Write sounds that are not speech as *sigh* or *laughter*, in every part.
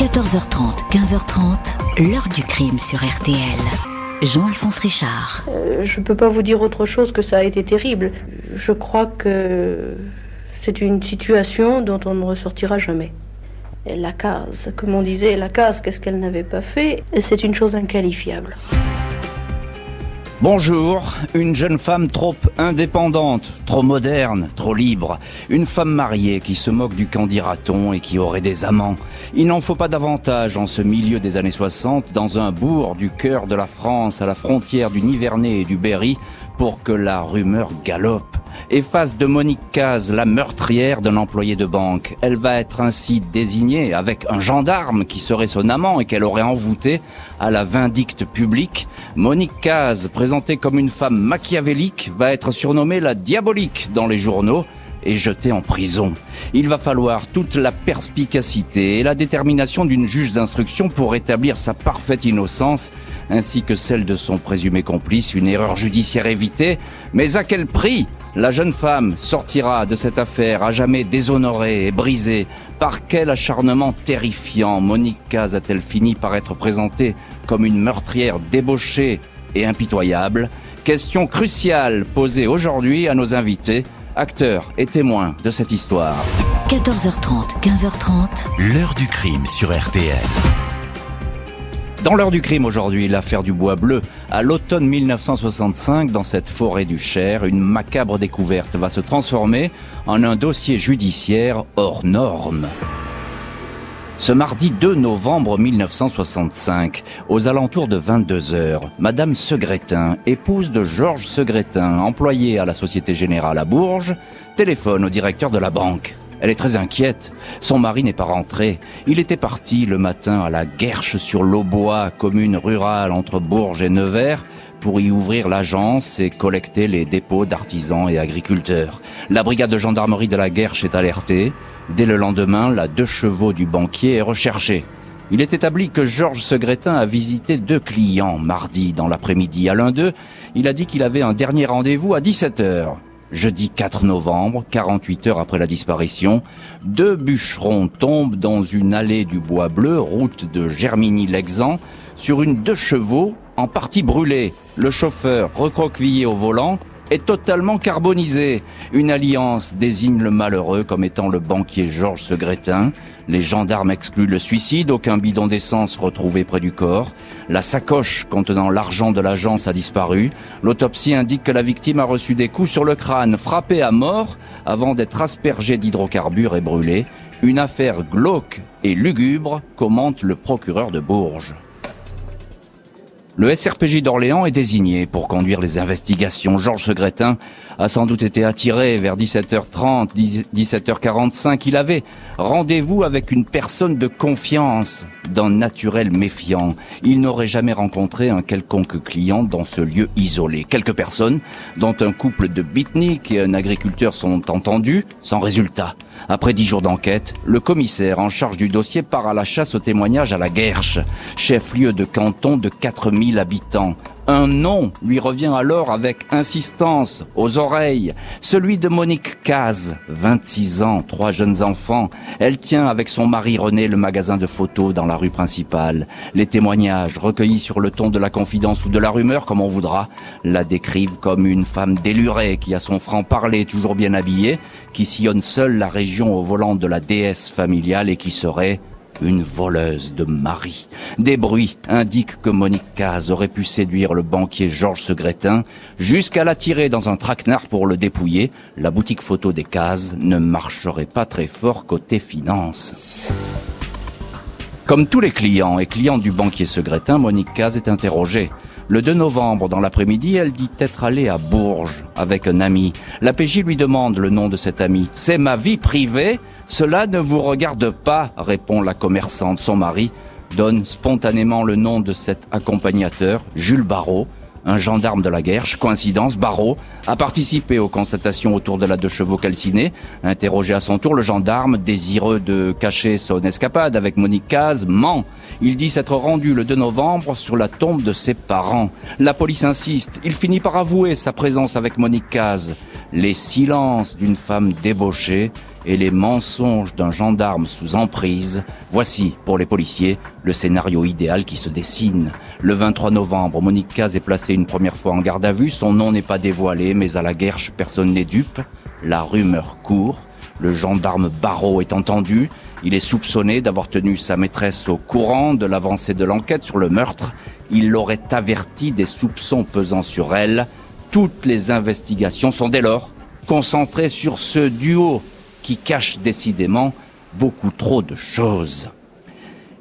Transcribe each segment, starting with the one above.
14h30, 15h30, l'heure du crime sur RTL. Jean-Alphonse Richard. Euh, je ne peux pas vous dire autre chose que ça a été terrible. Je crois que c'est une situation dont on ne ressortira jamais. La case, comme on disait, la case, qu'est-ce qu'elle n'avait pas fait? C'est une chose inqualifiable. Bonjour, une jeune femme trop indépendante, trop moderne, trop libre. Une femme mariée qui se moque du candidaton et qui aurait des amants. Il n'en faut pas davantage en ce milieu des années 60, dans un bourg du cœur de la France, à la frontière du Nivernais et du Berry, pour que la rumeur galope et de Monique Caz, la meurtrière d'un employé de banque. Elle va être ainsi désignée avec un gendarme qui serait son amant et qu'elle aurait envoûté à la vindicte publique. Monique Caz, présentée comme une femme machiavélique, va être surnommée la diabolique dans les journaux et jetée en prison. Il va falloir toute la perspicacité et la détermination d'une juge d'instruction pour établir sa parfaite innocence, ainsi que celle de son présumé complice, une erreur judiciaire évitée. Mais à quel prix la jeune femme sortira de cette affaire à jamais déshonorée et brisée? Par quel acharnement terrifiant Monique Caz a-t-elle fini par être présentée comme une meurtrière débauchée et impitoyable? Question cruciale posée aujourd'hui à nos invités, acteurs et témoins de cette histoire. 14h30, 15h30. L'heure du crime sur RTL. Dans l'heure du crime aujourd'hui, l'affaire du bois bleu. À l'automne 1965, dans cette forêt du Cher, une macabre découverte va se transformer en un dossier judiciaire hors norme. Ce mardi 2 novembre 1965, aux alentours de 22 heures, Madame Segretin, épouse de Georges Segretin, employé à la Société Générale à Bourges, téléphone au directeur de la banque. Elle est très inquiète. Son mari n'est pas rentré. Il était parti le matin à la Guerche sur l'Aubois, commune rurale entre Bourges et Nevers, pour y ouvrir l'agence et collecter les dépôts d'artisans et agriculteurs. La brigade de gendarmerie de la Guerche est alertée. Dès le lendemain, la deux chevaux du banquier est recherchée. Il est établi que Georges Segretin a visité deux clients mardi dans l'après-midi. À l'un d'eux, il a dit qu'il avait un dernier rendez-vous à 17 heures. Jeudi 4 novembre, 48 heures après la disparition, deux bûcherons tombent dans une allée du Bois Bleu, route de Germigny-Lexan, sur une deux chevaux en partie brûlée. Le chauffeur, recroquevillé au volant, est totalement carbonisé. Une alliance désigne le malheureux comme étant le banquier Georges Segretin. Les gendarmes excluent le suicide, aucun bidon d'essence retrouvé près du corps. La sacoche contenant l'argent de l'agence a disparu. L'autopsie indique que la victime a reçu des coups sur le crâne, frappé à mort avant d'être aspergée d'hydrocarbures et brûlée. Une affaire glauque et lugubre, commente le procureur de Bourges. Le SRPJ d'Orléans est désigné pour conduire les investigations. Georges Segretin a sans doute été attiré vers 17h30, 17h45. Il avait rendez-vous avec une personne de confiance, d'un naturel méfiant. Il n'aurait jamais rencontré un quelconque client dans ce lieu isolé. Quelques personnes, dont un couple de bitniks et un agriculteur sont entendus, sans résultat. Après dix jours d'enquête, le commissaire en charge du dossier part à la chasse aux témoignages à la Guerche, chef-lieu de canton de 4000 habitants. Un nom lui revient alors avec insistance aux oreilles, celui de Monique Caz, 26 ans, trois jeunes enfants. Elle tient avec son mari René le magasin de photos dans la rue principale. Les témoignages, recueillis sur le ton de la confidence ou de la rumeur, comme on voudra, la décrivent comme une femme délurée qui a son franc-parler toujours bien habillée, qui sillonne seule la région au volant de la déesse familiale et qui serait une voleuse de mari. Des bruits indiquent que Monique Caz aurait pu séduire le banquier Georges Segretin jusqu'à l'attirer dans un traquenard pour le dépouiller. La boutique photo des Caz ne marcherait pas très fort côté finance. Comme tous les clients et clientes du banquier Segretin, Monique Caz est interrogée. Le 2 novembre, dans l'après-midi, elle dit être allée à Bourges avec un ami. La PJ lui demande le nom de cet ami. C'est ma vie privée Cela ne vous regarde pas, répond la commerçante. Son mari donne spontanément le nom de cet accompagnateur, Jules Barrault, un gendarme de la guerre, coïncidence, Barreau, a participé aux constatations autour de la deux chevaux calcinés. Interrogé à son tour, le gendarme, désireux de cacher son escapade avec Monique Caz, ment. Il dit s'être rendu le 2 novembre sur la tombe de ses parents. La police insiste. Il finit par avouer sa présence avec Monique Caz. Les silences d'une femme débauchée et les mensonges d'un gendarme sous emprise, voici, pour les policiers, le scénario idéal qui se dessine. Le 23 novembre, Monique Caz est placée une première fois en garde à vue, son nom n'est pas dévoilé, mais à la guerche, personne n'est dupe. La rumeur court, le gendarme Barrault est entendu, il est soupçonné d'avoir tenu sa maîtresse au courant de l'avancée de l'enquête sur le meurtre. Il l'aurait averti des soupçons pesant sur elle. Toutes les investigations sont dès lors concentrées sur ce duo qui cache décidément beaucoup trop de choses.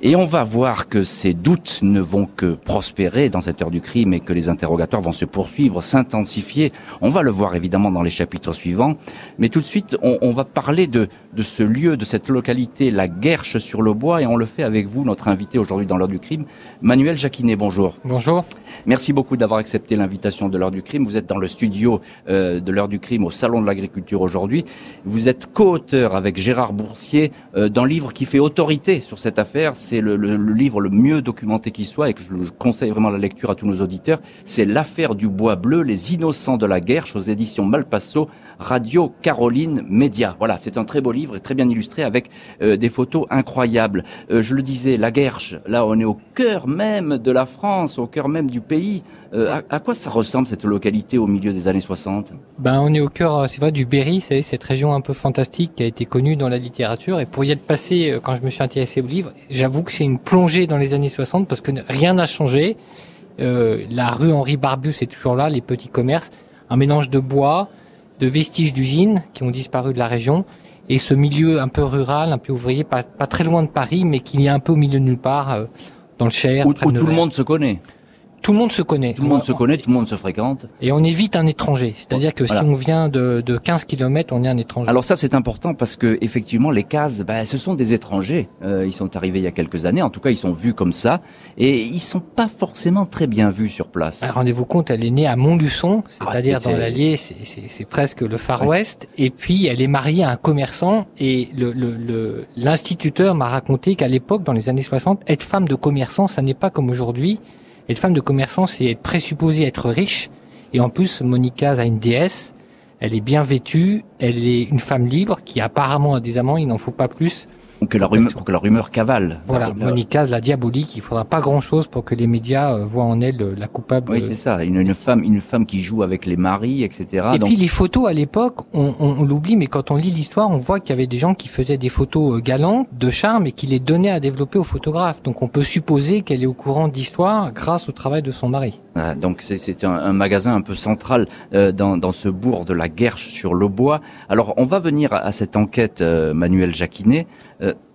Et on va voir que ces doutes ne vont que prospérer dans cette heure du crime et que les interrogatoires vont se poursuivre, s'intensifier. On va le voir évidemment dans les chapitres suivants. Mais tout de suite, on, va parler de, de ce lieu, de cette localité, la Guerche sur le bois, et on le fait avec vous, notre invité aujourd'hui dans l'heure du crime, Manuel Jacquinet. Bonjour. Bonjour. Merci beaucoup d'avoir accepté l'invitation de l'heure du crime. Vous êtes dans le studio euh, de l'heure du crime au Salon de l'Agriculture aujourd'hui. Vous êtes co-auteur avec Gérard Boursier euh, d'un livre qui fait autorité sur cette affaire c'est le, livre le mieux documenté qui soit et que je, conseille vraiment la lecture à tous nos auditeurs. C'est l'affaire du bois bleu, les innocents de la guerre, aux éditions Malpasso, Radio Caroline Média. Voilà, c'est un très beau livre et très bien illustré avec euh, des photos incroyables. Euh, je le disais, la Guerche, là on est au cœur même de la France, au cœur même du pays. Euh, à, quoi ça ressemble cette localité au milieu des années 60 Ben on est au cœur, c'est vrai, du Berry, c'est cette région un peu fantastique qui a été connue dans la littérature. Et pour y être passé, quand je me suis intéressé au livre, j'avoue que c'est une plongée dans les années 60 parce que rien n'a changé. la rue Henri Barbu, c'est toujours là, les petits commerces, un mélange de bois, de vestiges d'usines qui ont disparu de la région et ce milieu un peu rural, un peu ouvrier, pas, pas très loin de Paris, mais qui est un peu au milieu de nulle part, euh, dans le Cher. Où, où tout le monde se connaît. Tout le monde se connaît. Tout le monde se connaît, tout le monde se fréquente. Et on évite un étranger. C'est-à-dire que si on vient de, de 15 km, on est un étranger. Alors ça, c'est important parce que effectivement, les cases, bah, ce sont des étrangers. Euh, ils sont arrivés il y a quelques années. En tout cas, ils sont vus comme ça. Et ils sont pas forcément très bien vus sur place. Rendez-vous compte, elle est née à Montluçon, ah c'est-à-dire dans l'Allier, c'est presque le Far West. Et puis, elle est mariée à un commerçant. Et l'instituteur le, le, m'a raconté qu'à l'époque, dans les années 60, être femme de commerçant, ça n'est pas comme aujourd'hui être femme de commerçant, c'est présupposé être riche. Et en plus, Monica a une déesse. Elle est bien vêtue. Elle est une femme libre qui apparemment a des amants. Il n'en faut pas plus que la rumeur, pour que la rumeur cavale. Voilà, Monica, la diabolique, il faudra pas grand-chose pour que les médias euh, voient en elle euh, la coupable. Oui, c'est ça, une, une, femme, une femme qui joue avec les maris, etc. Et puis les photos à l'époque, on, on, l'oublie, mais quand on lit l'histoire, on voit qu'il y avait des gens qui faisaient des photos euh, galantes, de charme, et qui les donnaient à développer aux photographes. Donc on peut supposer qu'elle est au courant d'histoire grâce au travail de son mari. Ah, donc c'est un, un, magasin un peu central euh, dans, dans, ce bourg de la Guerche sur le bois. Alors on va venir à, cette enquête, Manuel Jacquinet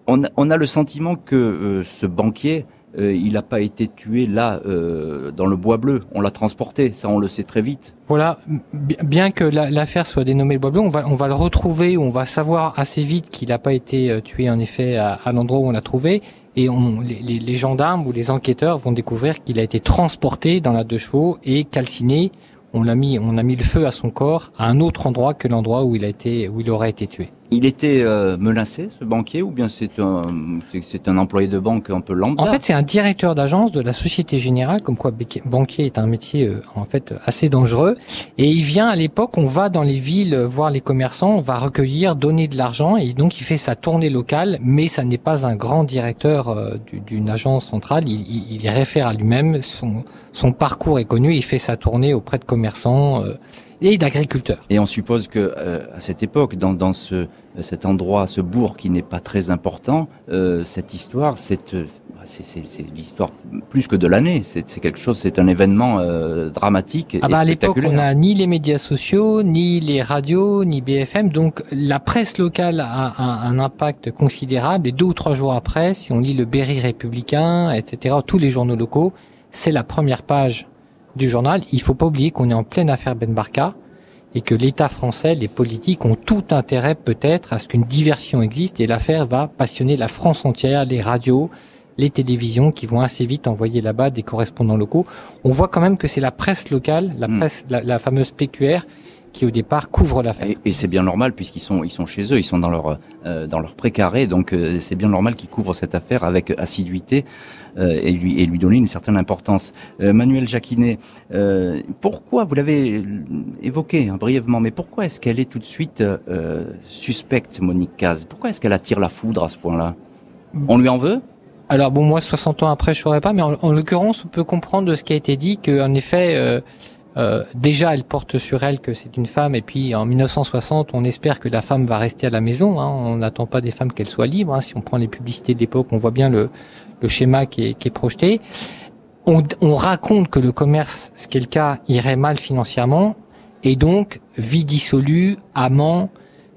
on, a le sentiment que euh, ce banquier, euh, il n'a pas été tué là, euh, dans le bois bleu. On l'a transporté, ça on le sait très vite. Voilà, bien que l'affaire soit dénommée le bois bleu, on va, on va le retrouver, on va savoir assez vite qu'il n'a pas été tué en effet à, l'endroit où on l'a trouvé. Et on, les, les, gendarmes ou les enquêteurs vont découvrir qu'il a été transporté dans la deux chevaux et calciné. On l'a mis, on a mis le feu à son corps à un autre endroit que l'endroit où il a été, où il aurait été tué. Il était euh, menacé, ce banquier, ou bien c'est un, c'est un employé de banque un peu lambda? En fait, c'est un directeur d'agence de la Société Générale, comme quoi banquier est un métier euh, en fait assez dangereux. Et il vient à l'époque, on va dans les villes voir les commerçants, on va recueillir, donner de l'argent, et donc il fait sa tournée locale, mais ça n'est pas un grand directeur euh, d'une agence centrale. Il, il, il réfère à lui-même, son, son parcours est connu, il fait sa tournée auprès de commerçants et d'agriculteurs. Et on suppose que euh, à cette époque, dans, dans ce, cet endroit, ce bourg qui n'est pas très important, euh, cette histoire, c'est euh, c'est l'histoire plus que de l'année. C'est quelque chose, c'est un événement euh, dramatique ah bah À l'époque, on n'a ni les médias sociaux, ni les radios, ni BFM. Donc la presse locale a un, un, impact considérable. Et deux ou trois jours après, si on lit le Berry républicain, etc., tous les journaux locaux, c'est la première page du journal, il faut pas oublier qu'on est en pleine affaire Ben Barka et que l'État français, les politiques ont tout intérêt peut-être à ce qu'une diversion existe et l'affaire va passionner la France entière, les radios, les télévisions qui vont assez vite envoyer là-bas des correspondants locaux. On voit quand même que c'est la presse locale, la hmm. presse, la, fameuse PQR, qui au départ couvrent l'affaire. Et, et c'est bien normal puisqu'ils sont ils sont chez eux, ils sont dans leur euh, dans leur précaré, donc euh, c'est bien normal qu'ils couvrent cette affaire avec assiduité euh, et lui et lui donner une certaine importance. Manuel Jacquinet, pourquoi vous l'avez évoqué hein, brièvement, mais pourquoi est-ce qu'elle est tout de suite suspecte, Monique Caz? Pourquoi est-ce qu'elle attire la foudre à ce point-là? On lui en veut? Alors bon, moi, 60 ans après, je saurais pas, mais en, en l'occurrence, on peut comprendre de ce qui a été dit qu'en effet, euh, euh, déjà, elle porte sur elle que c'est une femme, et puis en 1960, on espère que la femme va rester à la maison. Hein. On n'attend pas des femmes qu'elles soient libres. Hein. Si on prend les publicités d'époque, on voit bien le, le schéma qui est, qui est projeté. On, on, raconte que le commerce, ce qui est le cas, irait mal financièrement, et donc vie dissolue, amant,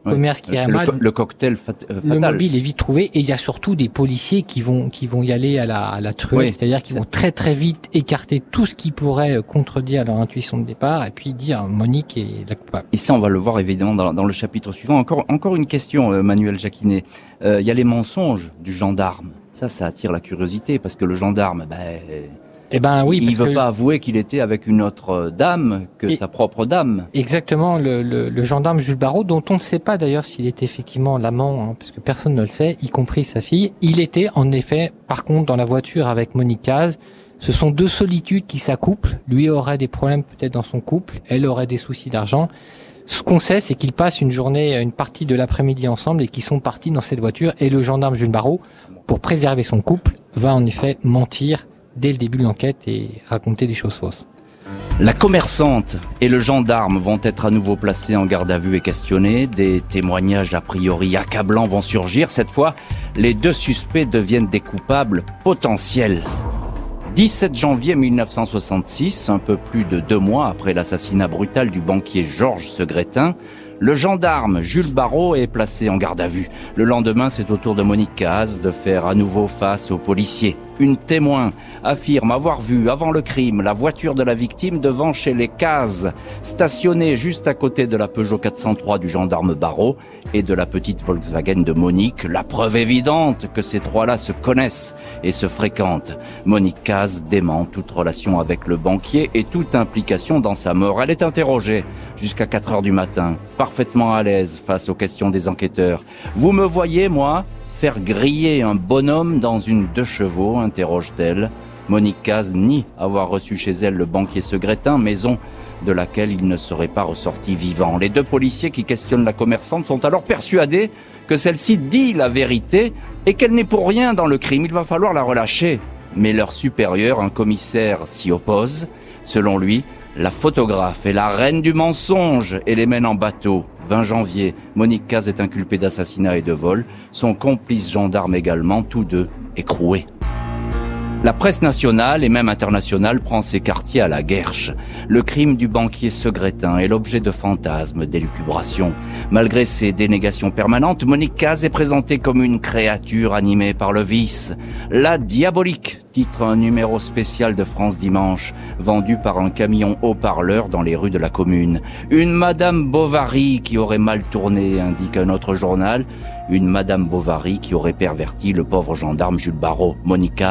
commerce qui mal. Le, cocktail fatal. Le mobile est vite trouvé et il y a surtout des policiers qui vont qui vont y aller à la, à la truelle, c'est-à-dire qu'ils vont très très vite écarter tout ce qui pourrait euh, contredire leur intuition de départ et puis dire Monique est la coupable. Et ça, on va le voir évidemment dans, dans le chapitre suivant. Encore encore une question, euh, Manuel Jacquinet. Euh, il y a les mensonges du gendarme. Ça, ça attire la curiosité parce que le gendarme, ben eh ben oui, il veut pas avouer qu'il était avec une autre dame que sa propre dame. Exactement, le, le, le, gendarme Jules Barrault, dont on ne sait pas d'ailleurs s'il était effectivement l'amant, hein, parce que personne ne le sait, y compris sa fille. Il était en effet, par contre, dans la voiture avec Monique Caz. Ce sont deux solitudes qui s'accouplent. Lui aurait des problèmes peut-être dans son couple, elle aurait des soucis d'argent. Ce qu'on sait, c'est qu'ils passent une journée, une partie de l'après-midi ensemble et qu'ils sont partis dans cette voiture. Et le gendarme Jules Barrault, pour préserver son couple, va en effet mentir dès le début de l'enquête et raconter des choses fausses. La commerçante et le gendarme vont être à nouveau placés en garde à vue et questionnés. Des témoignages a priori accablants vont surgir. Cette fois, les deux suspects deviennent des coupables potentiels. 17 janvier 1966, un peu plus de deux mois après l'assassinat brutal du banquier Georges Segretin, le gendarme Jules Barrault est placé en garde à vue. Le lendemain, c'est au tour de Monique Caz de faire à nouveau face aux policiers. Une témoin affirme avoir vu avant le crime la voiture de la victime devant chez les Caz, stationnée juste à côté de la Peugeot 403 du gendarme Barrault et de la petite Volkswagen de Monique, la preuve évidente que ces trois-là se connaissent et se fréquentent. Monique Caz dément toute relation avec le banquier et toute implication dans sa mort. Elle est interrogée jusqu'à 4 heures du matin, parfaitement à l'aise face aux questions des enquêteurs. Vous me voyez, moi, faire griller un bonhomme dans une deux chevaux interroge-t-elle. Monique Caz nie avoir reçu chez elle le banquier Segretin, maison de laquelle il ne serait pas ressorti vivant. Les deux policiers qui questionnent la commerçante sont alors persuadés que celle-ci dit la vérité et qu'elle n'est pour rien dans le crime. Il va falloir la relâcher. Mais leur supérieur, un commissaire, s'y oppose. Selon lui, la photographe est la reine du mensonge et les mène en bateau. 20 janvier, Monique Caz est inculpée d'assassinat et de vol. Son complice gendarme également, tous deux écroués. La presse nationale et même internationale prend ses quartiers à la guerche. Le crime du banquier Segretin est l'objet de fantasmes, d'élucubrations. Malgré ses dénégations permanentes, Monique Caz est présentée comme une créature animée par le vice. La diabolique, titre un numéro spécial de France Dimanche, vendu par un camion haut-parleur dans les rues de la commune. Une Madame Bovary qui aurait mal tourné, indique un autre journal. Une Madame Bovary qui aurait perverti le pauvre gendarme Jules Barrault. Monique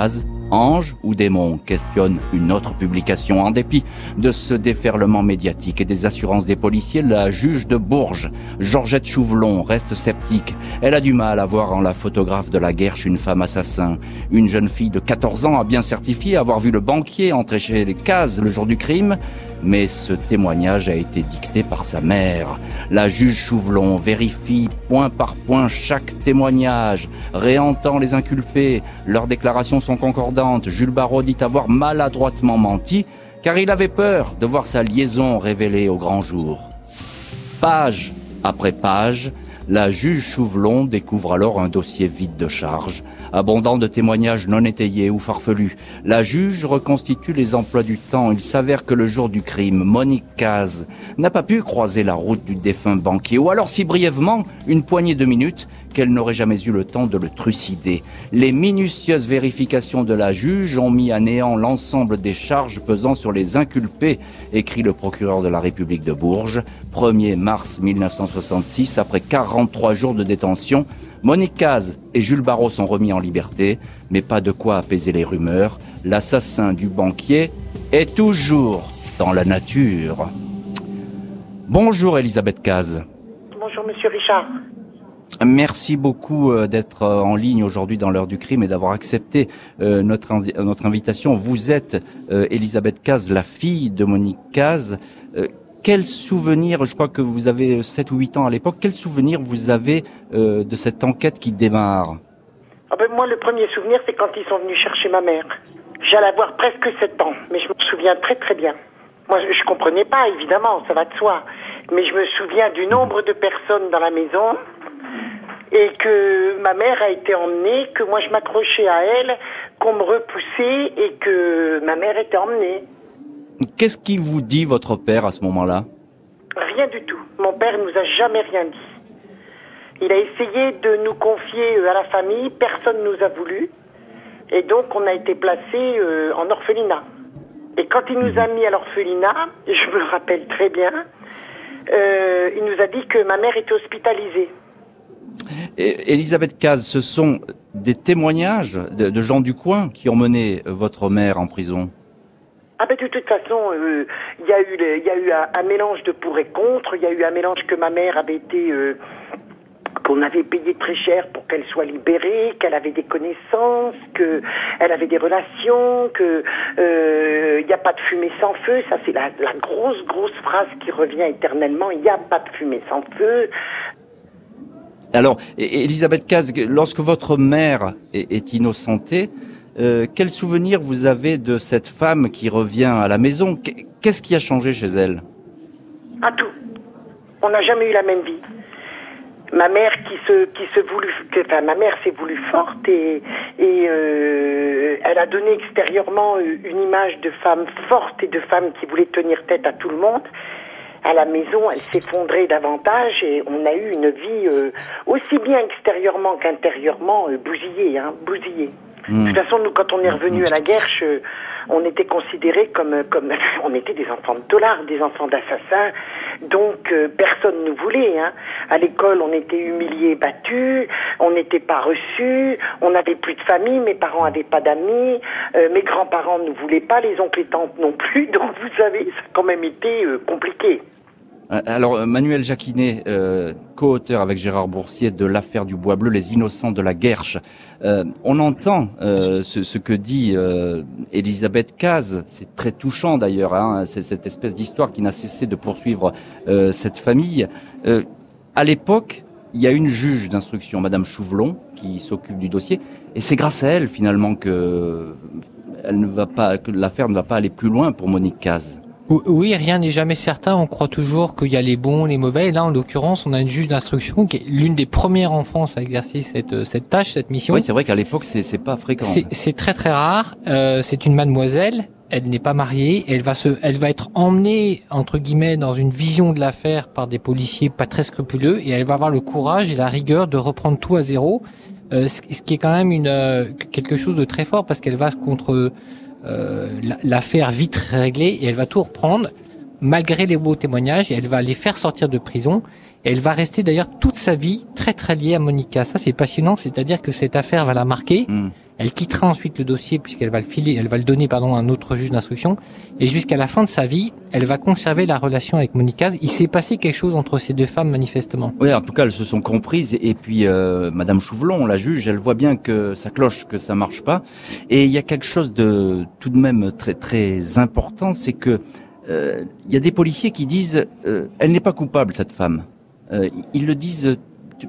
Ange ou démon questionne une autre publication. En dépit de ce déferlement médiatique et des assurances des policiers, la juge de Bourges, Georgette Chouvelon, reste sceptique. Elle a du mal à voir en la photographe de la Guerche une femme assassin. Une jeune fille de 14 ans a bien certifié avoir vu le banquier entrer chez les cases le jour du crime, mais ce témoignage a été dicté par sa mère. La juge Chouvelon vérifie point par point chaque témoignage, réentend les inculpés, leurs déclarations sont concordantes. Jules Barrault dit avoir maladroitement menti, car il avait peur de voir sa liaison révélée au grand jour. Page après page, la juge Chouvelon découvre alors un dossier vide de charges, abondant de témoignages non étayés ou farfelus. La juge reconstitue les emplois du temps. Il s'avère que le jour du crime, Monique Caz n'a pas pu croiser la route du défunt banquier, ou alors si brièvement, une poignée de minutes, qu'elle n'aurait jamais eu le temps de le trucider. Les minutieuses vérifications de la juge ont mis à néant l'ensemble des charges pesant sur les inculpés, écrit le procureur de la République de Bourges, 1er mars 1966, après 43 jours de détention, Monique Caz et Jules Barrault sont remis en liberté, mais pas de quoi apaiser les rumeurs. L'assassin du banquier est toujours dans la nature. Bonjour Elisabeth Caz. Bonjour Monsieur Richard. Merci beaucoup euh, d'être euh, en ligne aujourd'hui dans l'heure du crime et d'avoir accepté euh, notre, notre invitation. Vous êtes Elisabeth Caz, la fille de Monique Caz. Quel souvenir, je crois que vous avez 7 ou 8 ans à l'époque, quel souvenir vous avez de cette enquête qui démarre? Ah ben Moi, le premier souvenir, c'est quand ils sont venus chercher ma mère. J'allais avoir presque 7 ans, mais je me souviens très très bien. Moi, je, ne comprenais pas, évidemment, ça va de soi. Mais je me souviens du nombre de personnes dans la maison et que ma mère a été emmenée, que moi je m'accrochais à elle, qu'on me repoussait et que ma mère était emmenée. Qu'est-ce qui vous dit votre père à ce moment-là? Rien du tout. Mon père nous a jamais rien dit. Il a essayé de nous confier euh, à la famille, personne nous a voulu. Et donc on a été placé euh, en orphelinat. Et quand il nous a mis à l'orphelinat, *laughs* je me rappelle très bien, euh, il nous a dit que ma mère était hospitalisée. Elisabeth Caz, ce sont des témoignages de, gens du coin qui ont mené votre mère en prison? Ah ben de toute façon, euh, il y a eu, un, mélange de pour et contre. Il y a eu un mélange que ma mère avait été euh, qu'on avait payé très cher pour qu'elle soit libérée, qu'elle avait des connaissances, qu'elle avait des relations, que il euh, n'y a pas de fumée sans feu. Ça, c'est la, grosse, grosse phrase qui revient éternellement. Il n'y a pas de fumée sans feu. Alors, Elisabeth Caz, lorsque votre mère est, innocentée, euh, quel souvenir vous avez de cette femme qui revient à la maison? Qu'est-ce qui a changé chez elle? À tout. On n'a jamais eu la même vie. Ma mère qui se qui se voulut enfin ma mère s'est voulue forte et euh, elle a donné extérieurement une image de femme forte et de femme qui voulait tenir tête à tout le monde. À la maison elle s'effondrait davantage et on a eu une vie euh, aussi bien extérieurement qu'intérieurement euh, bousillée hein bousillée hmm. de toute façon nous quand on est revenu à la guerre je, on était considérés comme, comme, *laughs* on était des enfants de dollars, des enfants d'assassins. Donc euh, personne ne voulait. Hein. À l'école, on était humiliés, battus, on n'était pas reçus, on n'avait plus de famille, mes parents n'avaient pas d'amis, euh, mes grands-parents ne voulaient pas, les oncles et tantes non plus. *laughs* Donc vous savez, ça a quand même été euh, compliqué. Euh, alors, euh, Manuel Jacquinet, euh, co-auteur avec Gérard Boursier de l'affaire du Bois Bleu, les innocents de la Guerche. on entend ce, que dit Elisabeth Caz, c'est très touchant d'ailleurs, hein, c'est cette espèce d'histoire qui n'a cessé de poursuivre cette famille. à l'époque, il y a une juge d'instruction, Madame Chouvelon, qui s'occupe du dossier, et c'est grâce à elle finalement que que l'affaire ne va pas aller plus loin pour Monique Caz. Oui, rien n'est jamais certain. On croit toujours qu'il y a les bons, les mauvais. Et là, en l'occurrence, on a une juge d'instruction qui est l'une des premières en France à exercer cette, euh, cette tâche, cette mission. Oui, c'est vrai qu'à l'époque, c'est, c'est pas fréquent. C'est, très très rare. Euh, c'est une mademoiselle. Elle n'est pas mariée. Elle va se, elle va être emmenée entre guillemets dans une vision de l'affaire par des policiers pas très scrupuleux, et elle va avoir le courage et la rigueur de reprendre tout à zéro. Euh, ce, qui est quand même une euh, quelque chose de très fort parce qu'elle va contre euh, l'affaire vite réglée et elle va tout reprendre malgré les beaux témoignages et elle va les faire sortir de prison et elle va rester d'ailleurs toute sa vie très très liée à Monica. Ça c'est passionnant, c'est-à-dire que cette affaire va la marquer. Mm. Elle quittera ensuite le dossier puisqu'elle va le filer, elle va le donner pardon à un autre juge d'instruction et jusqu'à la fin de sa vie, elle va conserver la relation avec Monica. Il s'est passé quelque chose entre ces deux femmes manifestement. Oui, en tout cas, elles se sont comprises et puis euh, Madame Chouvelon, la juge, elle voit bien que ça cloche, que ça marche pas. Et il y a quelque chose de tout de même très très important, c'est que euh, il y a des policiers qui disent euh, elle n'est pas coupable cette femme. Ils le disent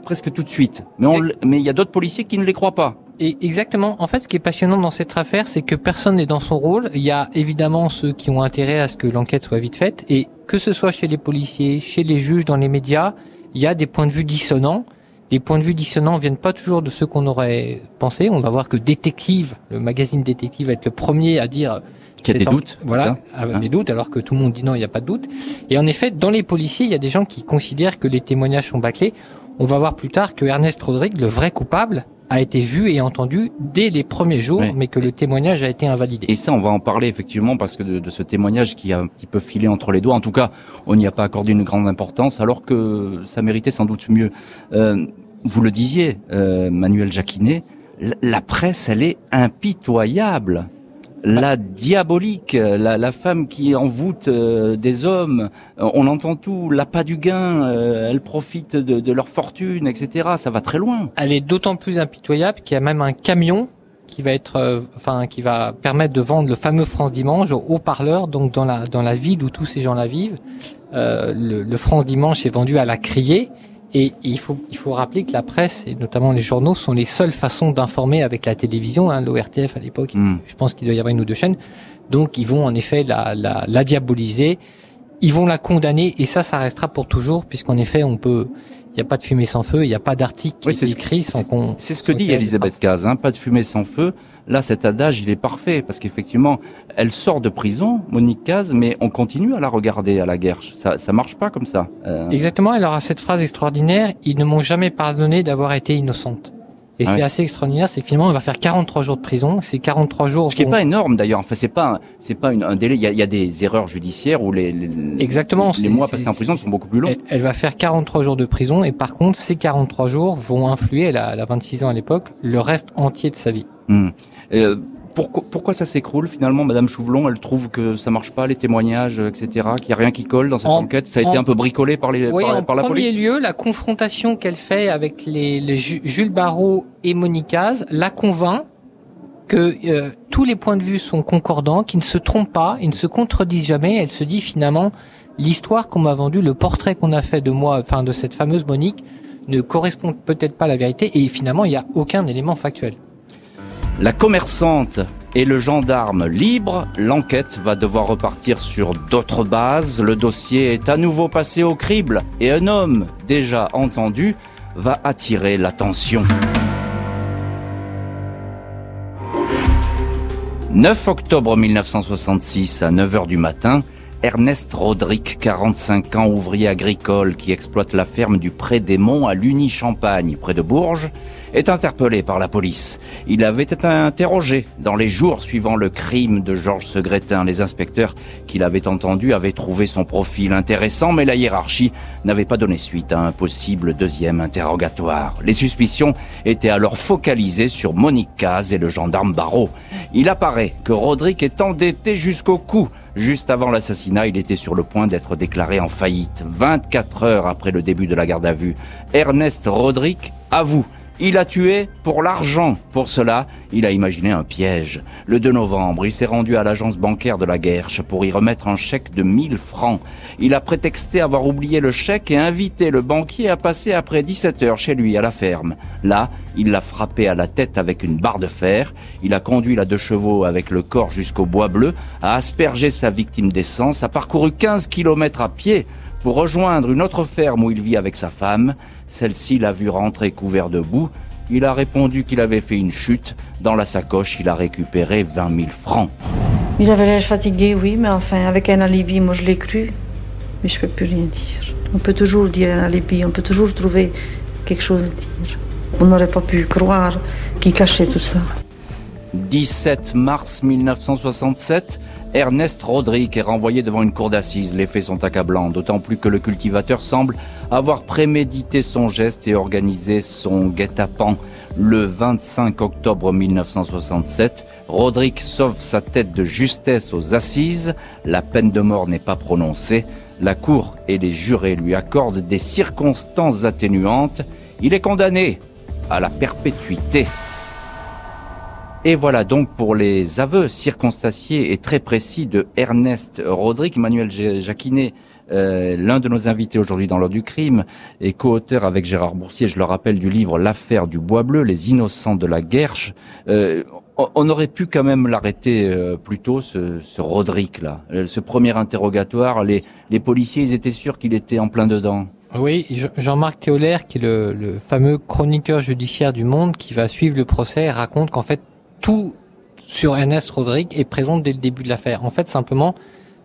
presque tout de suite. Mais mais il y a d'autres policiers qui ne les croient pas. Et exactement. En fait, ce qui est passionnant dans cette affaire, c'est que personne n'est dans son rôle. Il y a évidemment ceux qui ont intérêt à ce que l'enquête soit vite faite, et que ce soit chez les policiers, chez les juges, dans les médias, il y a des points de vue dissonants. Les points de vue dissonants viennent pas toujours de ceux qu'on aurait pensé. On va voir que Détective, le magazine Détective, va être le premier à dire qu'il y a des doutes. Voilà, avec hein des doutes, alors que tout le monde dit non, il n'y a pas de doute. Et en effet, dans les policiers, il y a des gens qui considèrent que les témoignages sont bâclés. On va voir plus tard que Ernest Rodrigue, le vrai coupable, a été vu et entendu dès les premiers jours, mais que le témoignage a été invalidé. Et ça, on va en parler effectivement parce que de, ce témoignage qui a un petit peu filé entre les doigts, en tout cas, on n'y a pas accordé une grande importance, alors que ça méritait sans doute mieux. Euh, vous le disiez, euh, Manuel Jacquinet, la presse, elle est impitoyable. La diabolique, la, la, femme qui envoûte euh, des hommes. On entend tout, l'appât du gain, euh, elle profite de, de, leur fortune, etc. Ça va très loin. Elle est d'autant plus impitoyable qu'il y a même un camion qui va être, euh, enfin, qui va permettre de vendre le fameux France Dimanche au haut-parleur, donc dans la dans la ville où tous ces gens-là vivent. le, le France Dimanche est vendu à la criée. Et il faut, il faut rappeler que la presse, et notamment les journaux, sont les seules façons d'informer avec la télévision. Hein, L'ORTF à l'époque, hmm. je pense qu'il doit y avoir une ou deux chaînes. Donc ils vont en effet la, la, la diaboliser, ils vont la condamner, et ça, ça restera pour toujours, puisqu'en effet, on peut, n'y a pas de fumée sans feu, il n'y a pas d'article qui est écrit sans qu'on... C'est ce que dit Elisabeth Caz, hein, pas de fumée sans feu. Là, cet adage, il est parfait, parce qu'effectivement, elle sort de prison, Monique Caz, mais on continue à la regarder à la guerre. Ça, ça marche pas comme ça. Euh... Exactement, elle aura cette phrase extraordinaire, ils ne m'ont jamais pardonné d'avoir été innocente. Et c'est assez extraordinaire, c'est que finalement, on va faire 43 jours de prison. C'est 43 jours. Ce qui n'est pas énorme d'ailleurs. Enfin, c'est pas, c'est pas un délai. Il y, a, il y, a, des erreurs judiciaires où les, les exactement les mois passés en prison sont beaucoup plus longs. Elle, va faire 43 jours de prison et par contre, ces 43 jours vont influer. Elle a, elle a 26 ans à l'époque, le reste entier de sa vie. Mmh. Euh, pourquoi, pourquoi ça s'écroule finalement Madame Chouvelon, elle trouve que ça marche pas, les témoignages, etc., qu'il n'y a rien qui colle dans cette enquête. Ça a été un peu bricolé par, les, oui, par, la police En premier lieu, la confrontation qu'elle fait avec les, les Jules Barrault et Monicaz la convainc que euh, tous les points de vue sont concordants, qu'ils ne se trompent pas, ils ne se contredisent jamais. Elle se dit finalement, l'histoire qu'on m'a vendue, le portrait qu'on a fait de moi, enfin de cette fameuse Monique, ne correspond peut-être pas à la vérité. Et finalement, il n'y a aucun élément factuel. La commerçante et le gendarme libre, l'enquête va devoir repartir sur d'autres bases. Le dossier est à nouveau passé au crible et un homme déjà entendu va attirer l'attention. 9 octobre 1966 à 9h du matin, Ernest Rodrigue, 45 ans, ouvrier agricole qui exploite la ferme du Pré des Monts à Luny-Champagne, près de Bourges, est interpellé par la police. Il avait été interrogé dans les jours suivant le crime de Georges Segretin. Les inspecteurs qui l'avaient entendu avaient trouvé son profil intéressant, mais la hiérarchie n'avait pas donné suite à un possible deuxième interrogatoire. Les suspicions étaient alors focalisées sur Monique Caz et le gendarme Barrault. Il apparaît que Rodrigue est endetté jusqu'au cou Juste avant l'assassinat, il était sur le point d'être déclaré en faillite. 24 heures après le début de la garde à vue, Ernest Rodrigue avoue il a tué pour l'argent. Pour cela, il a imaginé un piège. Le 2 novembre, il s'est rendu à l'agence bancaire de la Guerche pour y remettre un chèque de 1000 francs. Il a prétexté avoir oublié le chèque et invité le banquier à passer après 17 heures chez lui à la ferme. Là, il l'a frappé à la tête avec une barre de fer. Il a conduit la deux chevaux avec le corps jusqu'au bois bleu, a aspergé sa victime d'essence, a parcouru 15 kilomètres à pied pour rejoindre une autre ferme où il vit avec sa femme. Celle-ci l'a vu rentrer couvert de boue. Il a répondu qu'il avait fait une chute. Dans la sacoche, il a récupéré 20 000 francs. Il avait l'air fatigué, oui, mais enfin, avec un alibi, moi je l'ai cru. Mais je ne peux plus rien dire. On peut toujours dire un alibi, on peut toujours trouver quelque chose à dire. On n'aurait pas pu croire qu'il cachait tout ça. 17 mars 1967, Ernest Rodrigue est renvoyé devant une cour d'assises. Les faits sont accablants, d'autant plus que le cultivateur semble avoir prémédité son geste et organisé son guet-apens. Le 25 octobre 1967, Rodrigue sauve sa tête de justesse aux assises. La peine de mort n'est pas prononcée. La cour et les jurés lui accordent des circonstances atténuantes. Il est condamné à la perpétuité. Et voilà donc pour les aveux circonstanciés et très précis de Ernest Rodrigue, Manuel Jacquinet, euh, l'un de nos invités aujourd'hui dans l'heure du crime, et co-auteur avec Gérard Boursier, je le rappelle, du livre L'affaire du bois bleu, les innocents de la Guerche. Euh, on aurait pu quand même l'arrêter euh, plus tôt, ce, ce Rodrigue là, ce premier interrogatoire. Les, les policiers, ils étaient sûrs qu'il était en plein dedans. Oui, Jean-Marc Théolaire, qui est le, le, fameux chroniqueur judiciaire du Monde, qui va suivre le procès, raconte qu'en fait tout sur Ernest Rodrigue est présent dès le début de l'affaire. En fait, simplement,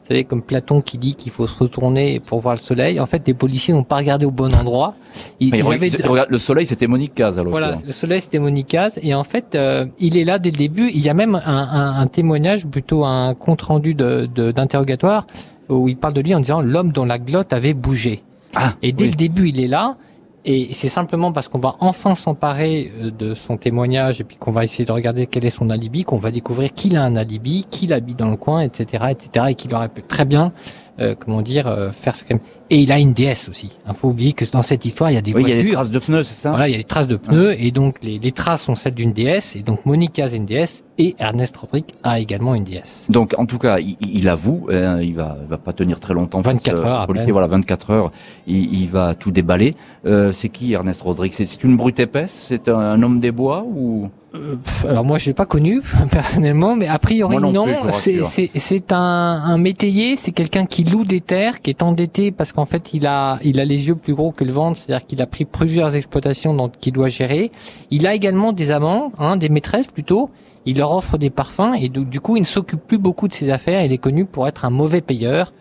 vous savez, comme Platon qui dit qu'il faut se retourner pour voir le soleil, en fait, les policiers n'ont pas regardé au bon endroit. Ils, Le soleil, c'était Monique Caz, alors. Voilà, le soleil, c'était Monique Caz. Et en fait, euh, il est là dès le début. Il y a même un, un, un témoignage, plutôt un compte-rendu d'interrogatoire, de, où il parle de lui en disant l'homme dont la glotte avait bougé. Ah, et dès le début, il est là. Et c'est simplement parce qu'on va enfin s'emparer euh, de son témoignage et puis qu'on va essayer de regarder quel est son alibi qu'on va découvrir qu'il a un alibi, qu'il habite dans le coin, etc., etc., et qu'il aurait pu très bien euh, comment dire, euh, faire ce crime. Et il a une déesse aussi. Il faut oublier que dans cette histoire, il y a des oui, voitures. il y a des traces de pneus, c'est ça Voilà, il y a des traces de pneus, et donc les, les traces sont celles d'une déesse, et donc Caz est une déesse, et Ernest Rodrigue a également une déesse. Donc, en tout cas, il, il avoue, hein, il va, il va pas tenir très longtemps. 24 face, heures à policier, voilà, 24 heures, il, il va tout déballer. Euh, c'est qui Ernest Rodrigue C'est c'est une brute épaisse? C'est un, un homme des bois ou? Euh, alors moi, je l'ai pas connu *laughs* personnellement, mais a priori Moi non C'est un un métayer, c'est quelqu'un qui loue des terres, qui est endetté parce qu'en fait il a il a les yeux plus gros que le ventre, c'est-à-dire qu'il a pris plusieurs exploitations qu'il doit gérer. Il a également des amants, hein, des maîtresses plutôt. Il leur offre des parfums et donc, du coup il ne s'occupe plus beaucoup de ses affaires. Il est connu pour être un mauvais payeur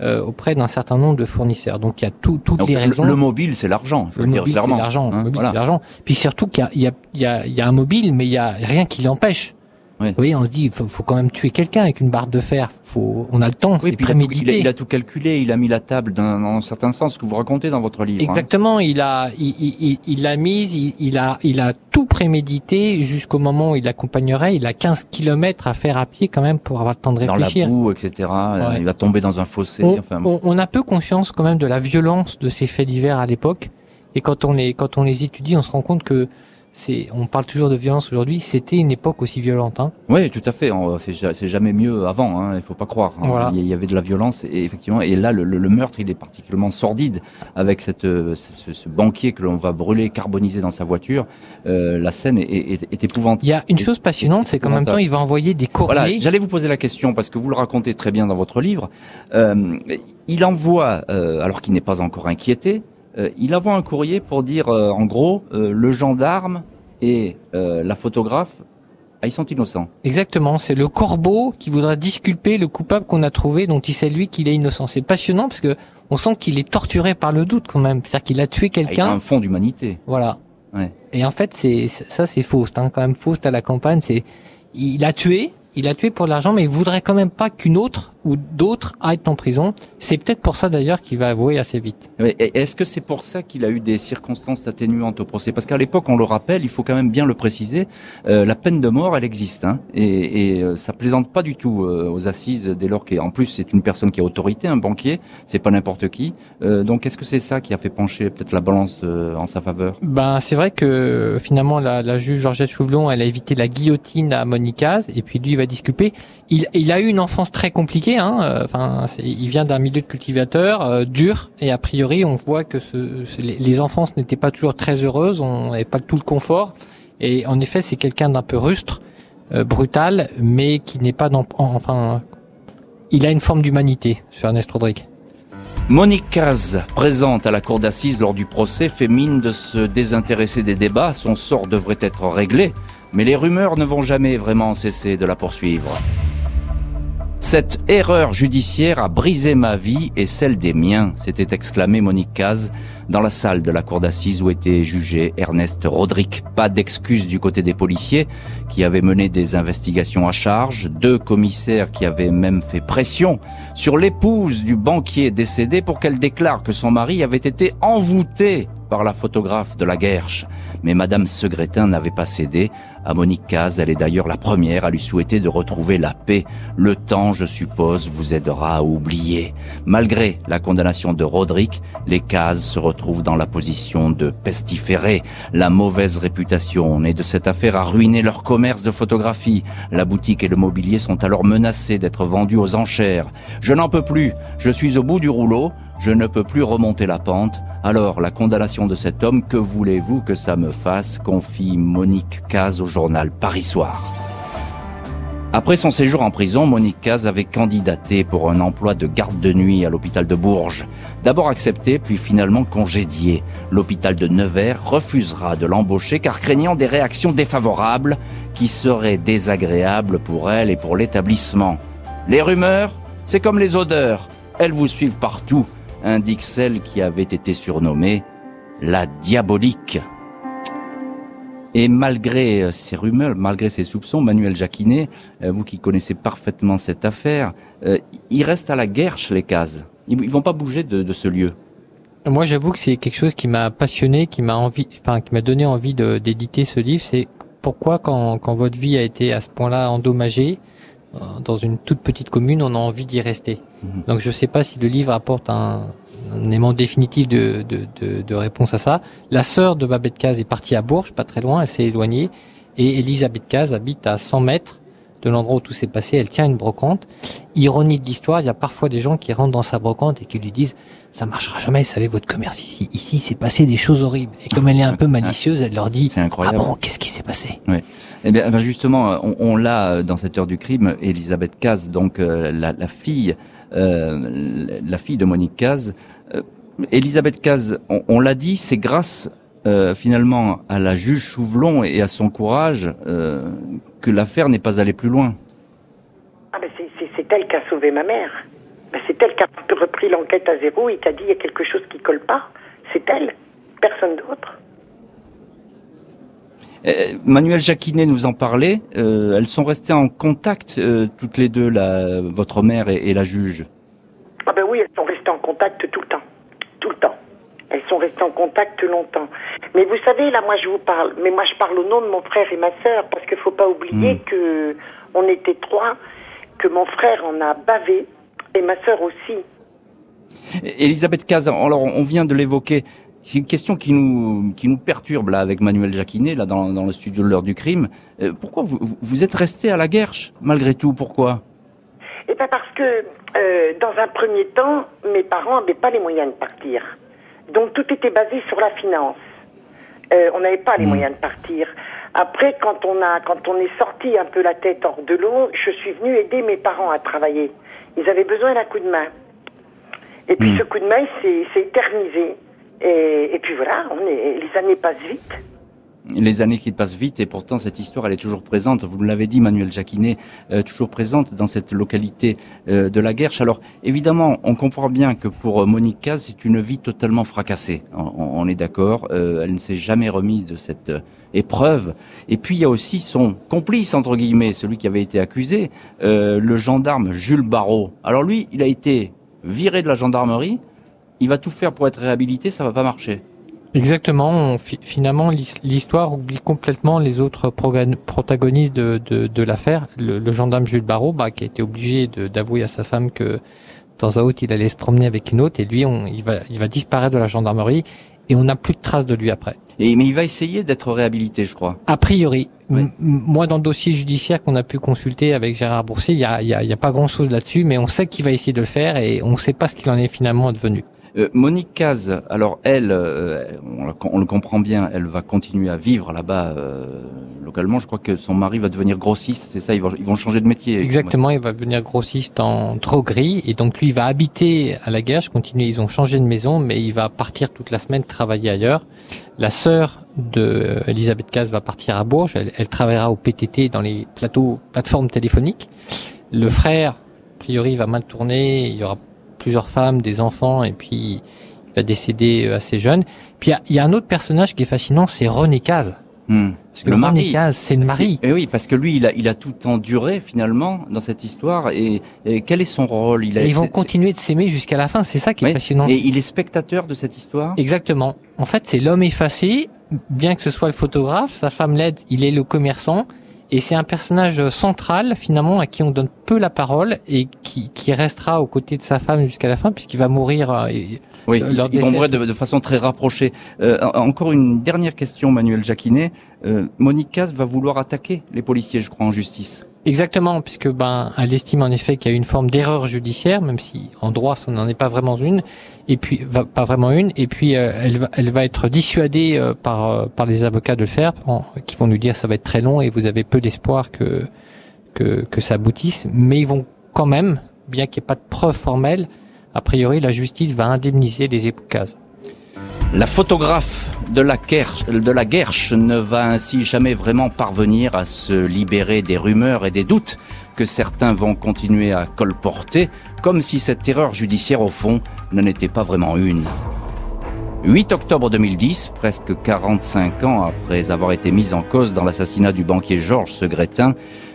euh, auprès d'un certain nombre de fournisseurs. Donc il y a tout, toutes Donc, les le- raisons. Le, mobile, c'est l'argent. Le mobile, c'est l'argent. hein, Le mobile, voilà. c'est l'argent. Puis surtout qu'il y a, il y, a, il y, a, il y a un mobile, mais il y a rien qui l'empêche. Oui. Vous voyez, on se dit, il faut, faut quand même tuer quelqu'un avec une barre de fer. Faut, on a le temps, Oui, c'est puis il a, tout, il, a, prémédité. il a tout calculé, il a mis la table dans un certain sens, ce que vous racontez dans votre livre. hein. Exactement, il a, il, il, l'a mise, il, a, il a tout prémédité jusqu'au moment où il l'accompagnerait. Il a 15 kilomètres à faire à pied quand même pour avoir le temps de Dans la réfléchir. boue, etc. euh, Ouais. Il va tomber dans un fossé. on, enfin, on- on a peu conscience quand même de la violence de ces faits divers à l'époque. Et quand on les, quand on les étudie, on se rend compte que c'est, on parle toujours de violence aujourd'hui. C'était une époque aussi violente. Hein. Oui, tout à fait. C'est ja- c'est jamais mieux avant. Hein, il faut pas croire. hein. Voilà. Il y- avait de la violence et effectivement. Et là, le, meurtre, il est particulièrement sordide avec cette, euh, ce, banquier que l'on va brûler, carboniser dans sa voiture. Euh, la scène est, est- est épouvantable. Il y a une chose passionnante, c'est qu'en même temps, il va envoyer des Voilà, courriers. j'allais vous poser la question parce que vous le racontez très bien dans votre livre. Euh, il envoie, euh, alors qu'il n'est pas encore inquiété, il envoie un courrier pour dire, euh, en gros, euh, le gendarme et euh, la photographe, ah, ils sont innocents. Exactement, c'est le corbeau qui voudra disculper le coupable qu'on a trouvé, dont il sait lui qu'il est innocent. C'est passionnant parce que on sent qu'il est torturé par le doute quand même, c'est-à-dire qu'il a tué Ah, Il a quelqu'un. un fond d'humanité. Voilà. Ouais. Et en fait, c'est ça, c'est Faust, hein, quand même Faust à la campagne. C'est il a tué, il a tué pour de l'argent, mais il voudrait quand même pas qu'une autre ou d'autres aillent en prison. C'est peut-être pour ça d'ailleurs qu'il va avouer assez vite. Mais Est-ce que c'est pour ça qu'il a eu des circonstances atténuantes au procès? Parce qu'à l'époque, on le rappelle, il faut quand même bien le préciser, euh, la peine de mort, elle existe, hein, et, et euh, ça plaisante pas du tout euh, aux assises dès lors qu'en plus c'est une personne qui a autorité, un banquier, c'est pas n'importe qui. Euh, donc est-ce que c'est ça qui a fait pencher peut-être la balance en sa faveur? Ben c'est vrai que finalement la, la juge Georgette Chouvelon, elle a évité la guillotine à Monicaz et puis lui il va disculper. Il, il a eu une enfance très compliquée. Hein, euh, il vient d'un milieu de cultivateur euh, dur et a priori on voit que les, enfances n'étaient pas toujours très heureuses. On n'avait pas tout le confort. Et en effet, c'est quelqu'un d'un peu rustre, euh, brutal, mais qui n'est pas enfin, il a une forme d'humanité, sur Ernest Rodrigue. Monique Caz, présente à la cour d'assises lors du procès, fait mine de se désintéresser des débats. Son sort devrait être réglé, mais les rumeurs ne vont jamais vraiment cesser de la poursuivre. Cette erreur judiciaire a brisé ma vie et celle des miens, s'était exclamé Monique Caz dans la salle de la cour d'assises où était jugé Ernest Rodrigue. Pas d'excuse du côté des policiers qui avaient mené des investigations à charge, deux commissaires qui avaient même fait pression sur l'épouse du banquier décédé pour qu'elle déclare que son mari avait été envoûté par la photographe de la Guerche. Mais Madame Segretin n'avait pas cédé. À Monique Caz, elle est d'ailleurs la première à lui souhaiter de retrouver la paix. Le temps, je suppose, vous aidera à oublier. Malgré la condamnation de Roderick, les Caz se retrouvent dans la position de pestiférés. La mauvaise réputation née de cette affaire a ruiné leur commerce de photographie. La boutique et le mobilier sont alors menacés d'être vendus aux enchères. Je n'en peux plus. Je suis au bout du rouleau. Je ne peux plus remonter la pente. Alors, la condamnation de cet homme, que voulez-vous que ça me fasse confie Monique Caz au journal Paris Soir. Après son séjour en prison, Monique Caz avait candidaté pour un emploi de garde de nuit à l'hôpital de Bourges. D'abord accepté, puis finalement congédié. L'hôpital de Nevers refusera de l'embaucher car craignant des réactions défavorables qui seraient désagréables pour elle et pour l'établissement. Les rumeurs, c'est comme les odeurs. Elles vous suivent partout, indique celle qui avait été surnommée la diabolique. Et malgré euh, ces rumeurs, malgré ces soupçons, Manuel Jacquinet, euh, vous qui connaissez parfaitement cette affaire, euh, il reste à la guerre chez les cases. Ils, vont pas bouger de, ce lieu. Moi, j'avoue que c'est quelque chose qui m'a passionné, qui m'a envie, enfin, qui m'a donné envie d'éditer ce livre. C'est pourquoi, quand, votre vie a été à ce point-là endommagée, dans une toute petite commune, on a envie d'y rester. Donc, je ne sais pas si le livre apporte un, un aimant définitif de, de, de, de, réponse à ça. La sœur de Babette Caz est partie à Bourges, pas très loin, elle s'est éloignée, et Elisabeth Caz habite à 100 mètres de l'endroit où tout s'est passé, elle tient une brocante. Ironie de l'histoire, il y a parfois des gens qui rentrent dans sa brocante et qui lui disent ça marchera jamais, savez votre commerce ici. Ici, c'est passé des choses horribles. Et comme elle est un peu *laughs* malicieuse, elle leur dit incroyable. ah bon, qu'est-ce qui s'est passé? Oui. Eh bien, justement, on, on l'a dans cette heure du crime, Elisabeth Caz, donc euh, la, la, fille, euh, la fille de Monique Caz. Euh, Elisabeth Caz, on, l'a dit, c'est grâce euh, finalement à la juge Chouvelon et à son courage euh, que l'affaire n'est pas allée plus loin. Ah c'est elle qui a sauvé ma mère. C'est elle qui a repris l'enquête à zéro et qui a dit il y a quelque chose qui colle pas. C'est elle, personne d'autre. Euh, Manuel Jacquinet nous en parlait. elles sont restées en contact toutes les deux, la, votre mère et, et la juge. Ah ben oui, elles sont restées en contact tout le temps, tout le temps. Elles sont restées en contact longtemps. Mais vous savez, là, moi, je vous parle. Mais moi, je parle au nom de mon frère et ma sœur, parce qu'il faut pas oublier hmm. que on était trois, que mon frère en a bavé et ma sœur aussi. Elisabeth Caz, alors on vient de l'évoquer. C'est une question qui nous qui nous perturbe là avec Manuel Jacquinet là dans, dans le studio de l'heure du crime. Euh, pourquoi vous, vous êtes resté à la Guerche malgré tout? Pourquoi? Eh bien parce que euh, dans un premier temps, mes parents n'avaient pas les moyens de partir. Donc tout était basé sur la finance. Euh, on n'avait pas les hmm. moyens de partir. Après, quand on a, quand on est sorti un peu la tête hors de l'eau, je suis venue aider mes parents à travailler. Ils avaient besoin d'un coup de main. Et puis hmm. ce coup de main, s'est éternisé. Et, puis voilà, les années passent vite les années qui passent vite et pourtant cette histoire elle est toujours présente. Vous l'avez dit, Manuel Jacquinet, euh, toujours présente dans cette localité euh, de la Guerche. Alors évidemment, on comprend bien que pour Monique Caz, c'est une vie totalement fracassée. On, est d'accord. Euh, elle ne s'est jamais remise de cette épreuve. Et puis il y a aussi son complice entre guillemets, celui qui avait été accusé, le gendarme Jules Barrault. Alors lui, il a été viré de la gendarmerie. Il va tout faire pour être réhabilité, ça va pas marcher. Exactement. finalement, l'histoire oublie complètement les autres protagonistes de, de, de l'affaire. Le, gendarme Jules Barrault, bah, qui a été obligé d'avouer à sa femme que de temps à autre, il allait se promener avec une autre, et lui, on, il, va, il va disparaître de la gendarmerie, et on n'a plus de traces de lui après. Et, mais il va essayer d'être réhabilité, je crois. A priori. Moi, dans le dossier judiciaire qu'on a pu consulter avec Gérard Boursier, il y a, y, a, y a, pas grand-chose là-dessus, mais on sait qu'il va essayer de le faire, et on ne sait pas ce qu'il en est finalement devenu. Euh, Monique Caz, alors elle, euh, on, le comprend bien, elle va continuer à vivre là-bas euh, localement. Je crois que son mari va devenir grossiste, c'est ça ils vont, changer de métier. Exactement, il va devenir grossiste en droguerie et donc lui il va habiter à la Guerche, continuer. Ils ont changé de maison, mais il va partir toute la semaine travailler ailleurs. La sœur de Elisabeth Caz va partir à Bourges. Elle, elle travaillera au PTT dans les plateaux plateformes téléphoniques. Le frère, a priori, va mal tourner. Il y aura plusieurs femmes, des enfants, et puis il va décéder euh, assez jeune. Puis il y, a un autre personnage qui est fascinant, c'est René Caz. Hmm. Parce que le René Caz, c'est le mari. Et oui, parce que lui, il a, il a tout enduré finalement dans cette histoire. Et, quel est son rôle? Il a, Ils vont continuer de s'aimer jusqu'à la fin. C'est ça qui est fascinant. Et il est spectateur de cette histoire? Exactement. En fait, c'est l'homme effacé. Bien que ce soit le photographe, sa femme l'aide, il est le commerçant. Et c'est un personnage central, finalement, à qui on donne peu la parole et qui, qui restera aux côtés de sa femme jusqu'à la fin, puisqu'il va mourir. Euh, oui, euh, ils vont de, de, façon très rapprochée. Euh, encore une dernière question, Manuel Jacquinet. Euh, Monique Caz va vouloir attaquer les policiers, je crois, en justice. Exactement, puisque ben elle estime en effet qu'il y a une forme d'erreur judiciaire, même si en droit ça n'en est pas vraiment une, et puis pas vraiment une, et puis euh, elle va elle va être dissuadée euh, par euh, par les avocats de le faire, qui vont lui dire ça va être très long et vous avez peu d'espoir que que que ça aboutisse, mais ils vont quand même, bien qu'il n'y ait pas de preuve formelle, a priori la justice va indemniser les époux la photographe de la, Guerche, de la ne va ainsi jamais vraiment parvenir à se libérer des rumeurs et des doutes que certains vont continuer à colporter, comme si cette erreur judiciaire au fond n'en était pas vraiment une. 8 octobre 2010, presque 45 ans après avoir été mise en cause dans l'assassinat du banquier Georges Segretin,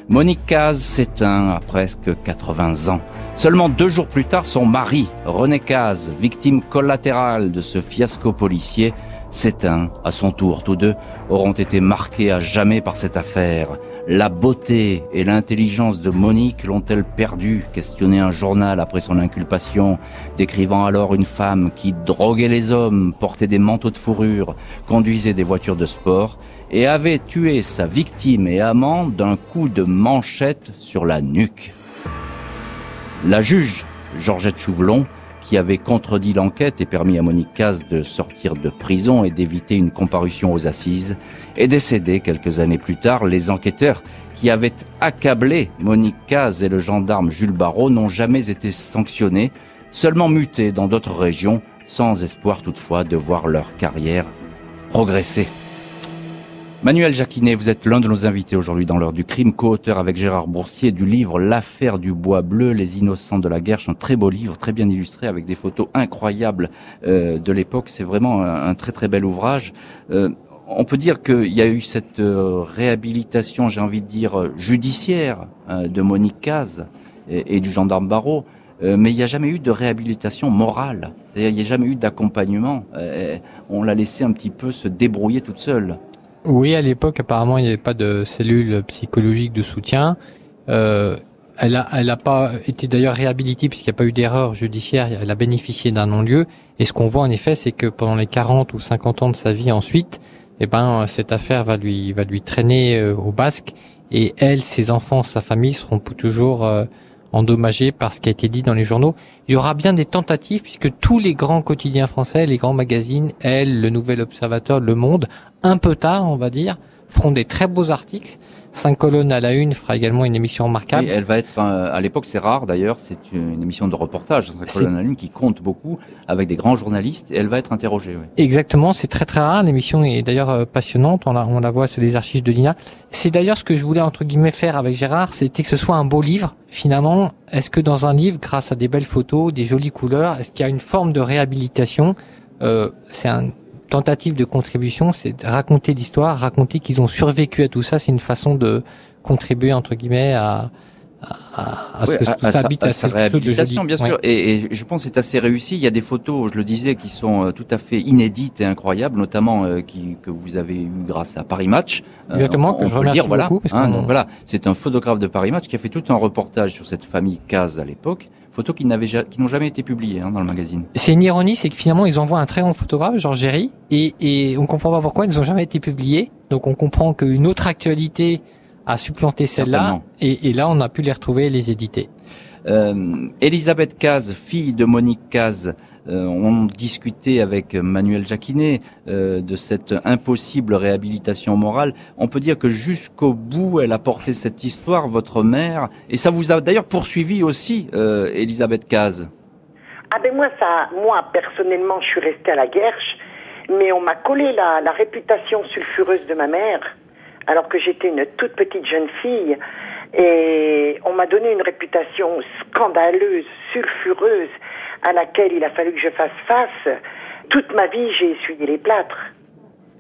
Monique Caz s'éteint à presque 80 ans. Seulement deux jours plus tard, son mari, René Caz, victime collatérale de ce fiasco policier, s'éteint à son tour. Tous deux auront été marqués à jamais par cette affaire. La beauté et l'intelligence de Monique l'ont-elles perdu questionné un journal après son inculpation, décrivant alors une femme qui droguait les hommes, portait des manteaux de fourrure, conduisait des voitures de sport et avait tué sa victime et amant d'un coup de manchette sur la nuque. La juge, Georgette Chouvelon, qui avait contredit l'enquête et permis à Monique Caz de sortir de prison et d'éviter une comparution aux assises, est décédée quelques années plus tard. Les enquêteurs qui avaient accablé Monique Caz et le gendarme Jules Barrault n'ont jamais été sanctionnés, seulement mutés dans d'autres régions, sans espoir toutefois de voir leur carrière progresser. Manuel Jacquinet, vous êtes l'un de nos invités aujourd'hui dans l'heure du crime, co-auteur avec Gérard Boursier du livre L'affaire du bois bleu, les innocents de la guerre. C'est un très beau livre, très bien illustré avec des photos incroyables euh, de l'époque. C'est vraiment un, très très bel ouvrage. Euh, on peut dire qu'il y a eu cette euh, réhabilitation, j'ai envie de dire, judiciaire de Monique Caz et, du gendarme Barrault. mais il n'y a jamais eu de réhabilitation morale. C'est-à-dire, il n'y a jamais eu d'accompagnement. on l'a laissé un petit peu se débrouiller toute seule. Oui, à l'époque, apparemment, il n'y avait pas de cellule psychologique de soutien. Euh, elle a, elle a pas été d'ailleurs réhabilitée puisqu'il n'y a pas eu d'erreur judiciaire. Elle a bénéficié d'un non-lieu. Et ce qu'on voit en effet, c'est que pendant les 40 ou 50 ans de sa vie ensuite, eh ben, cette affaire va lui, va lui traîner euh, au basque. Et elle, ses enfants, sa famille seront toujours endommagés par ce qui a été dit dans les journaux. Il y aura bien des tentatives puisque tous les grands quotidiens français, les grands magazines, Elle, Le Nouvel Observateur, Le Monde, un peu tard, on va dire, feront des très beaux articles. Cinq colonnes à la une fera également une émission remarquable. elle va être, euh, à l'époque c'est rare d'ailleurs, c'est une émission de reportage, cinq colonnes à la une qui compte beaucoup avec des grands journalistes et elle va être interrogée. Oui. Exactement, c'est très très rare. L'émission est d'ailleurs euh, passionnante, on la, on la voit sur les archives de l'INA. C'est d'ailleurs ce que je voulais entre guillemets faire avec Gérard, c'était que ce soit un beau livre. Finalement, est-ce que dans un livre, grâce à des belles photos, des jolies couleurs, est-ce qu'il y a une forme de réhabilitation? Euh, C'est un tentative de contribution, c'est raconter l'histoire, raconter qu'ils ont survécu à tout ça. C'est une façon de contribuer entre guillemets à, à, ce que ça à, sa réhabilitation, bien sûr. Et, je pense que c'est assez réussi. Il y a des photos, je le disais, qui sont euh, tout à fait inédites et incroyables, notamment euh, qui, que vous avez eu grâce à Paris Match. Euh, Exactement, que je remercie dire, voilà, hein, voilà, c'est un photographe de Paris Match qui a fait tout un reportage sur cette famille Caz à l'époque photos qui n'avaient qui n'ont jamais été publiées hein, dans le magazine. C'est une ironie, c'est que finalement ils envoient un très grand photographe, Georges Géry, et, et on comprend pas pourquoi ils n'ont jamais été publiés. Donc on comprend qu'une autre actualité a supplanté celle-là, et, et, là on a pu les retrouver et les éditer. Euh, Elisabeth Caz, fille de Monique Caz, on discutait avec Manuel Jacquinet euh, de cette impossible réhabilitation morale. On peut dire que jusqu'au bout, elle a porté cette histoire, votre mère, et ça vous a d'ailleurs poursuivi aussi, euh, Elisabeth Caz. Ah ben moi, moi personnellement, je suis restée à la guerche, mais on m'a collé la réputation sulfureuse de ma mère, alors que j'étais une toute petite jeune fille. Et on m'a donné une réputation scandaleuse, sulfureuse à laquelle il a fallu que je fasse face. Toute ma vie, j'ai essuyé les plâtres.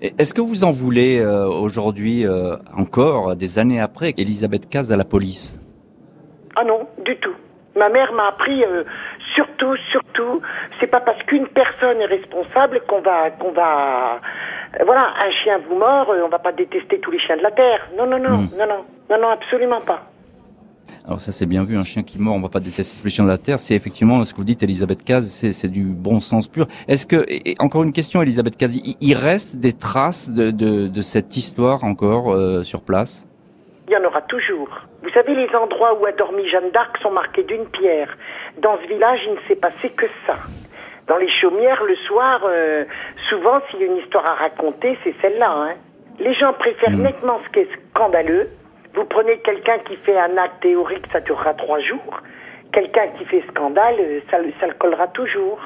Est-ce que vous en voulez euh, aujourd'hui euh, encore, des années après, Elisabeth Caz à la police? Ah non, du tout. Ma mère m'a appris euh, surtout, surtout, c'est pas parce qu'une personne est responsable qu'on va, qu'on va, voilà, un chien vous mord, on va pas détester tous les chiens de la terre. Non, non, non, hmm. non, non, non, non, absolument pas. Alors ça c'est bien vu, un chien qui mord, on va pas détester les chiens de la terre. C'est effectivement ce que vous dites, Elisabeth Caz, c'est du bon sens pur. Est-ce que, encore une question, Elisabeth Caz, il, reste des traces de, de, de cette histoire encore euh, sur place? Il y en aura toujours. Vous savez, les endroits où a dormi Jeanne d'Arc sont marqués d'une pierre. Dans ce village, il ne s'est passé que ça. Dans les chaumières, le soir, euh, souvent, s'il y a une histoire à raconter, c'est celle-là. Hein. Les gens préfèrent mmh. nettement ce qui est scandaleux vous prenez quelqu'un qui fait un acte théorique, ça durera trois jours. Quelqu'un qui fait scandale, euh, ça, ça le collera toujours.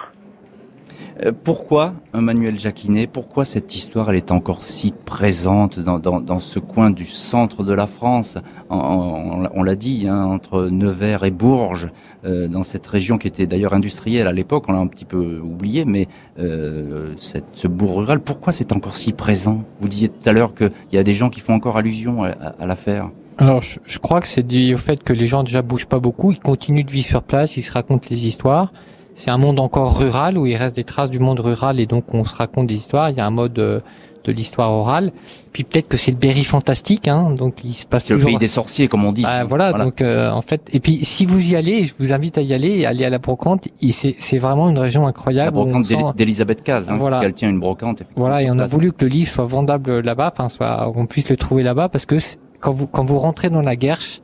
Euh, pourquoi, Emmanuel Jacquinet, pourquoi cette histoire elle est encore si présente dans, ce coin du centre de la France? On, l'a dit, hein, entre Nevers et Bourges, euh, dans cette région qui était d'ailleurs industrielle à l'époque, on l'a un petit peu oublié, mais euh, cette, ce bourg rural, pourquoi c'est encore si présent? Vous disiez tout à l'heure qu'il y a des gens qui font encore allusion à, à l'affaire. Alors, je, crois que c'est dû au fait que les gens déjà bougent pas beaucoup, ils continuent de vivre sur place, ils se racontent les histoires. C'est un monde encore rural où il reste des traces du monde rural et donc on se raconte des histoires. Il y a un mode euh, de l'histoire orale. Puis peut-être que c'est le Berry fantastique, hein, donc il se passe. C'est le pays des sorciers, comme on dit. Bah, voilà, donc euh, en fait, et puis si vous y allez, je vous invite à y aller, aller à la brocante. C'est vraiment une région incroyable. La brocante d'Elisabeth Caz, hein, voilà. parce qu'elle tient une brocante. Voilà, et on a voulu que le livre soit vendable là-bas, enfin soit qu'on puisse le trouver là-bas, parce que quand vous quand vous rentrez dans la Guerche,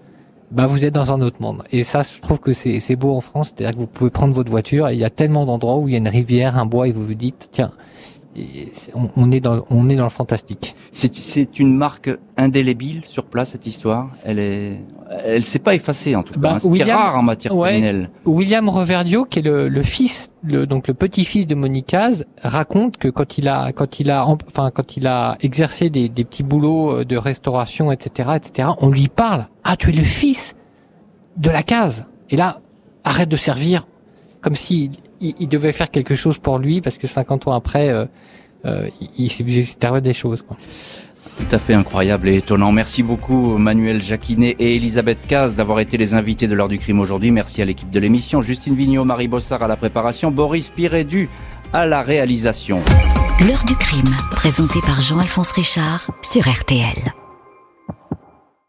bah vous êtes dans un autre monde. Et ça, je trouve que c'est beau en France, c'est-à-dire que vous pouvez prendre votre voiture il y a tellement d'endroits où il y a une rivière, un bois, et vous vous dites, tiens, on, est dans on est dans le fantastique. C'est une marque indélébile sur place cette histoire. Elle est elle s'est pas effacée en tout cas. Bah, hein. C'est rare en matière criminelle. William Reverdio, qui est le, fils, le, donc le petit-fils de Monicaz, raconte que quand il a quand il a enfin quand il a exercé des, des petits boulots euh, de restauration, etc., etc., on lui parle. Ah, tu es le fils de la case. Et là, arrête de servir comme si il, devait faire quelque chose pour lui parce que 50 ans après, euh, euh, il, s'est des choses. Quoi. Tout à fait incroyable et étonnant. Merci beaucoup Manuel Jacquinet et Elisabeth Caz d'avoir été les invités de l'heure du crime aujourd'hui. Merci à l'équipe de l'émission, Justine Vignot, Marie Bossard à la préparation, Boris Pirédu à la réalisation. L'heure du crime, présenté par Jean-Alphonse Richard sur RTL.